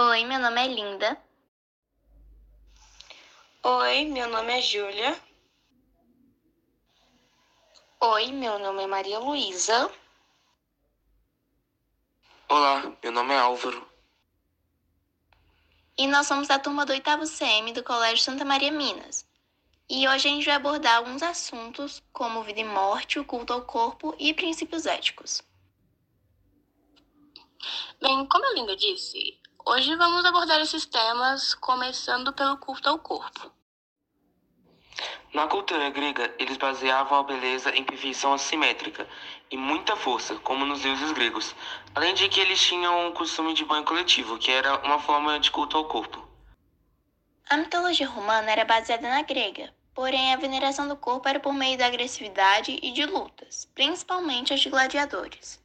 Oi, meu nome é Linda. Oi, meu nome é Júlia. Oi, meu nome é Maria Luísa. Olá, meu nome é Álvaro. E nós somos da turma do oitavo CM do Colégio Santa Maria Minas. E hoje a gente vai abordar alguns assuntos como vida e morte, o culto ao corpo e princípios éticos. Bem, como a Linda disse, hoje vamos abordar esses temas começando pelo culto ao corpo. Na cultura grega, eles baseavam a beleza em perfeição assimétrica e muita força, como nos deuses gregos, além de que eles tinham o costume de banho coletivo, que era uma forma de culto ao corpo. A mitologia romana era baseada na grega, porém a veneração do corpo era por meio da agressividade e de lutas, principalmente as de gladiadores.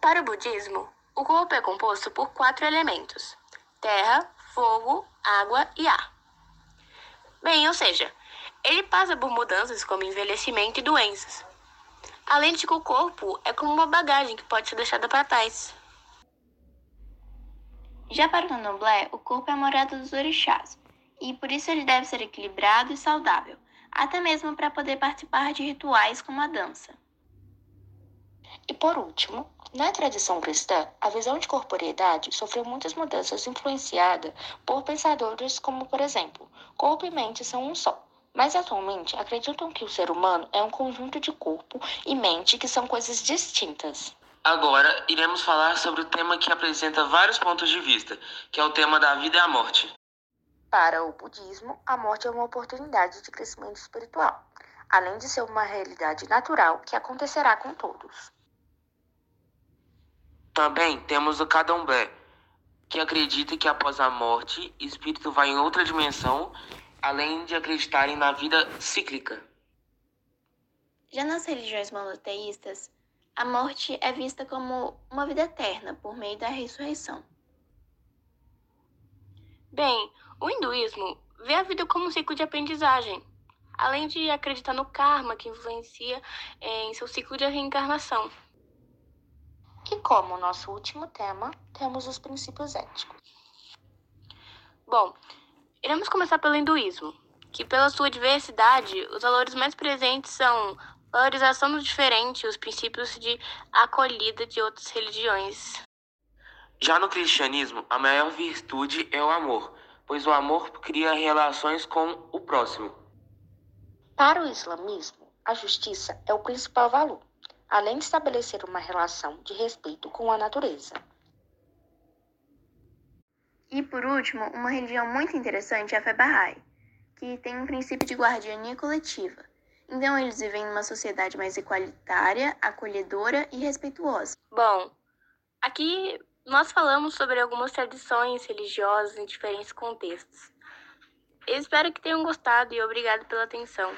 Para o budismo, o corpo é composto por quatro elementos: terra, fogo, água e ar. Bem, ou seja, ele passa por mudanças como envelhecimento e doenças. Além de que o corpo é como uma bagagem que pode ser deixada para trás. Já para o candomblé, o corpo é a morada dos orixás, e por isso ele deve ser equilibrado e saudável, até mesmo para poder participar de rituais como a dança. E por último, na tradição cristã, a visão de corporeidade sofreu muitas mudanças influenciada por pensadores como, por exemplo, corpo e mente são um só. Mas atualmente acreditam que o ser humano é um conjunto de corpo e mente que são coisas distintas. Agora, iremos falar sobre o tema que apresenta vários pontos de vista, que é o tema da vida e a morte. Para o budismo, a morte é uma oportunidade de crescimento espiritual, além de ser uma realidade natural que acontecerá com todos. Também temos o Candomblé, que acredita que após a morte, o espírito vai em outra dimensão, além de acreditarem na vida cíclica. Já nas religiões monoteístas, a morte é vista como uma vida eterna por meio da ressurreição. Bem, o hinduísmo vê a vida como um ciclo de aprendizagem, além de acreditar no karma que influencia em seu ciclo de reencarnação. E como nosso último tema, temos os princípios éticos. Bom, iremos começar pelo hinduísmo, que pela sua diversidade, os valores mais presentes são valorização do diferente e os princípios de acolhida de outras religiões. Já no cristianismo, a maior virtude é o amor, pois o amor cria relações com o próximo. Para o islamismo, a justiça é o principal valor além de estabelecer uma relação de respeito com a natureza. E por último, uma religião muito interessante é a fé Bahá'í, que tem um princípio de guardiania coletiva. Então eles vivem numa sociedade mais igualitária, acolhedora e respeituosa. Bom, aqui nós falamos sobre algumas tradições religiosas em diferentes contextos. Eu espero que tenham gostado e obrigado pela atenção.